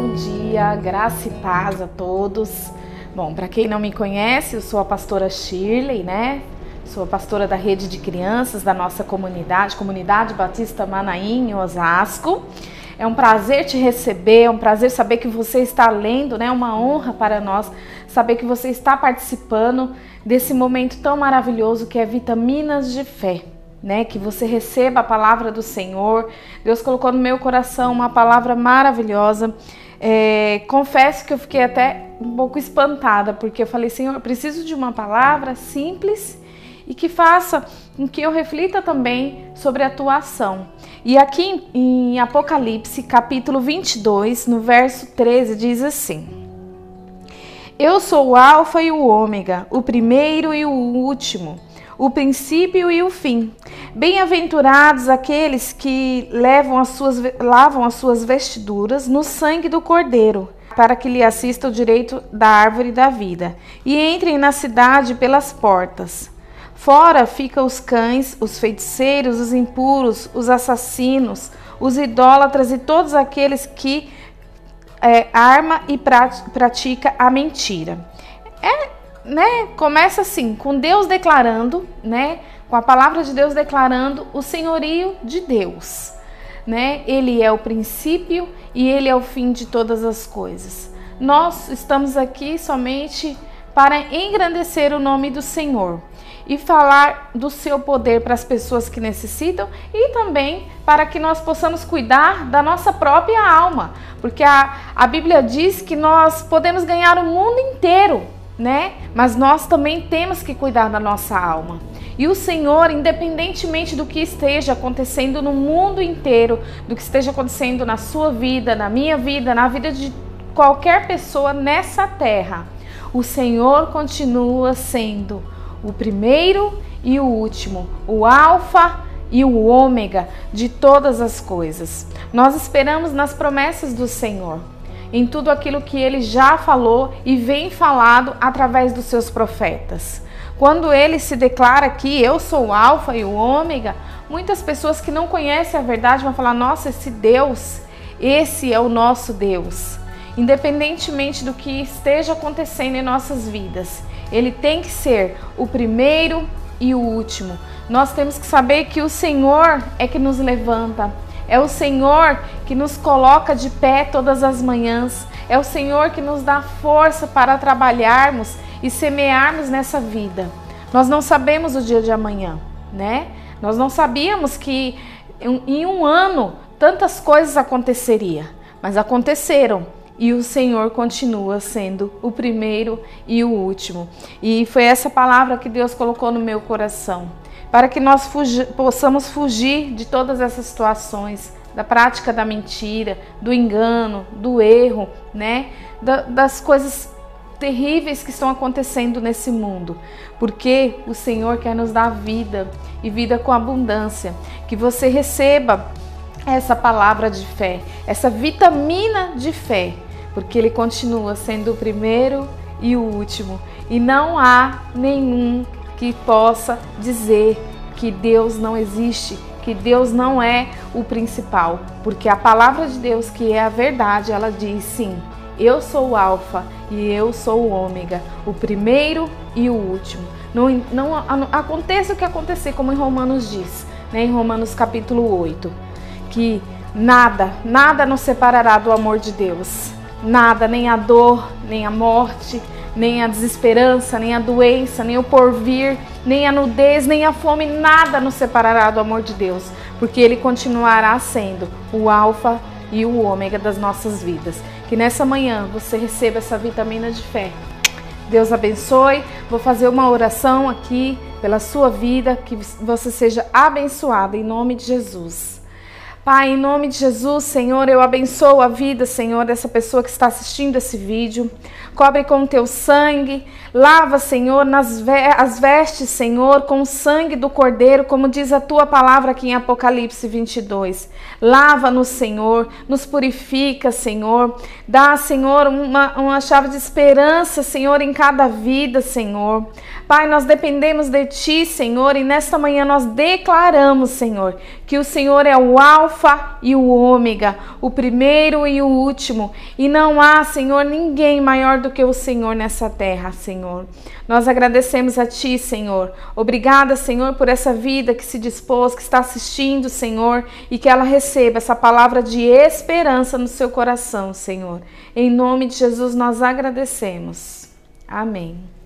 Bom dia, graça e paz a todos. Bom, para quem não me conhece, eu sou a pastora Shirley, né? Sou a pastora da rede de crianças da nossa comunidade, Comunidade Batista Manaim, em Osasco. É um prazer te receber, é um prazer saber que você está lendo, né? Uma honra para nós saber que você está participando desse momento tão maravilhoso que é Vitaminas de Fé né? Que você receba a palavra do Senhor. Deus colocou no meu coração uma palavra maravilhosa. É, confesso que eu fiquei até um pouco espantada, porque eu falei, Senhor, eu preciso de uma palavra simples e que faça com que eu reflita também sobre a tua ação. E aqui em Apocalipse, capítulo 22, no verso 13, diz assim: Eu sou o Alfa e o Ômega, o primeiro e o último o princípio e o fim. Bem-aventurados aqueles que levam as suas, lavam as suas vestiduras no sangue do Cordeiro, para que lhe assista o direito da árvore da vida, e entrem na cidade pelas portas. Fora ficam os cães, os feiticeiros, os impuros, os assassinos, os idólatras e todos aqueles que é, arma e pratica a mentira. É né, começa assim, com Deus declarando, né, com a palavra de Deus declarando o senhorio de Deus, né? Ele é o princípio e ele é o fim de todas as coisas. Nós estamos aqui somente para engrandecer o nome do Senhor e falar do seu poder para as pessoas que necessitam e também para que nós possamos cuidar da nossa própria alma, porque a, a Bíblia diz que nós podemos ganhar o mundo inteiro né? Mas nós também temos que cuidar da nossa alma. E o Senhor, independentemente do que esteja acontecendo no mundo inteiro, do que esteja acontecendo na sua vida, na minha vida, na vida de qualquer pessoa nessa terra, o Senhor continua sendo o primeiro e o último, o Alfa e o Ômega de todas as coisas. Nós esperamos nas promessas do Senhor em tudo aquilo que ele já falou e vem falado através dos seus profetas. Quando ele se declara que eu sou o Alfa e o Ômega, muitas pessoas que não conhecem a verdade vão falar: nossa, esse Deus, esse é o nosso Deus. Independentemente do que esteja acontecendo em nossas vidas, ele tem que ser o primeiro e o último. Nós temos que saber que o Senhor é que nos levanta, é o Senhor que nos coloca de pé todas as manhãs. É o Senhor que nos dá força para trabalharmos e semearmos nessa vida. Nós não sabemos o dia de amanhã, né? Nós não sabíamos que em um ano tantas coisas aconteceriam, mas aconteceram e o Senhor continua sendo o primeiro e o último. E foi essa palavra que Deus colocou no meu coração para que nós fugi possamos fugir de todas essas situações, da prática da mentira, do engano, do erro, né? Da, das coisas terríveis que estão acontecendo nesse mundo, porque o Senhor quer nos dar vida e vida com abundância. Que você receba essa palavra de fé, essa vitamina de fé, porque Ele continua sendo o primeiro e o último, e não há nenhum que possa dizer que Deus não existe, que Deus não é o principal, porque a palavra de Deus, que é a verdade, ela diz sim, eu sou o Alfa e eu sou o Ômega, o primeiro e o último. Não, não aconteça o que acontecer, como em Romanos diz, né, em Romanos capítulo 8, que nada, nada nos separará do amor de Deus. Nada, nem a dor, nem a morte, nem a desesperança, nem a doença, nem o porvir, nem a nudez, nem a fome, nada nos separará do amor de Deus, porque Ele continuará sendo o Alfa e o Ômega das nossas vidas. Que nessa manhã você receba essa vitamina de fé. Deus abençoe. Vou fazer uma oração aqui pela sua vida, que você seja abençoada em nome de Jesus. Pai, em nome de Jesus, Senhor, eu abençoo a vida, Senhor, dessa pessoa que está assistindo esse vídeo. Cobre com teu sangue, lava, Senhor, nas as vestes, Senhor, com o sangue do Cordeiro, como diz a tua palavra aqui em Apocalipse 22. Lava-nos, Senhor, nos purifica, Senhor, dá, Senhor, uma, uma chave de esperança, Senhor, em cada vida, Senhor. Pai, nós dependemos de Ti, Senhor, e nesta manhã nós declaramos, Senhor, que o Senhor é o Alfa e o Ômega, o primeiro e o último, e não há, Senhor, ninguém maior do que o Senhor nessa terra, Senhor. Nós agradecemos a Ti, Senhor. Obrigada, Senhor, por essa vida que se dispôs, que está assistindo, Senhor, e que ela receba essa palavra de esperança no seu coração, Senhor. Em nome de Jesus nós agradecemos. Amém.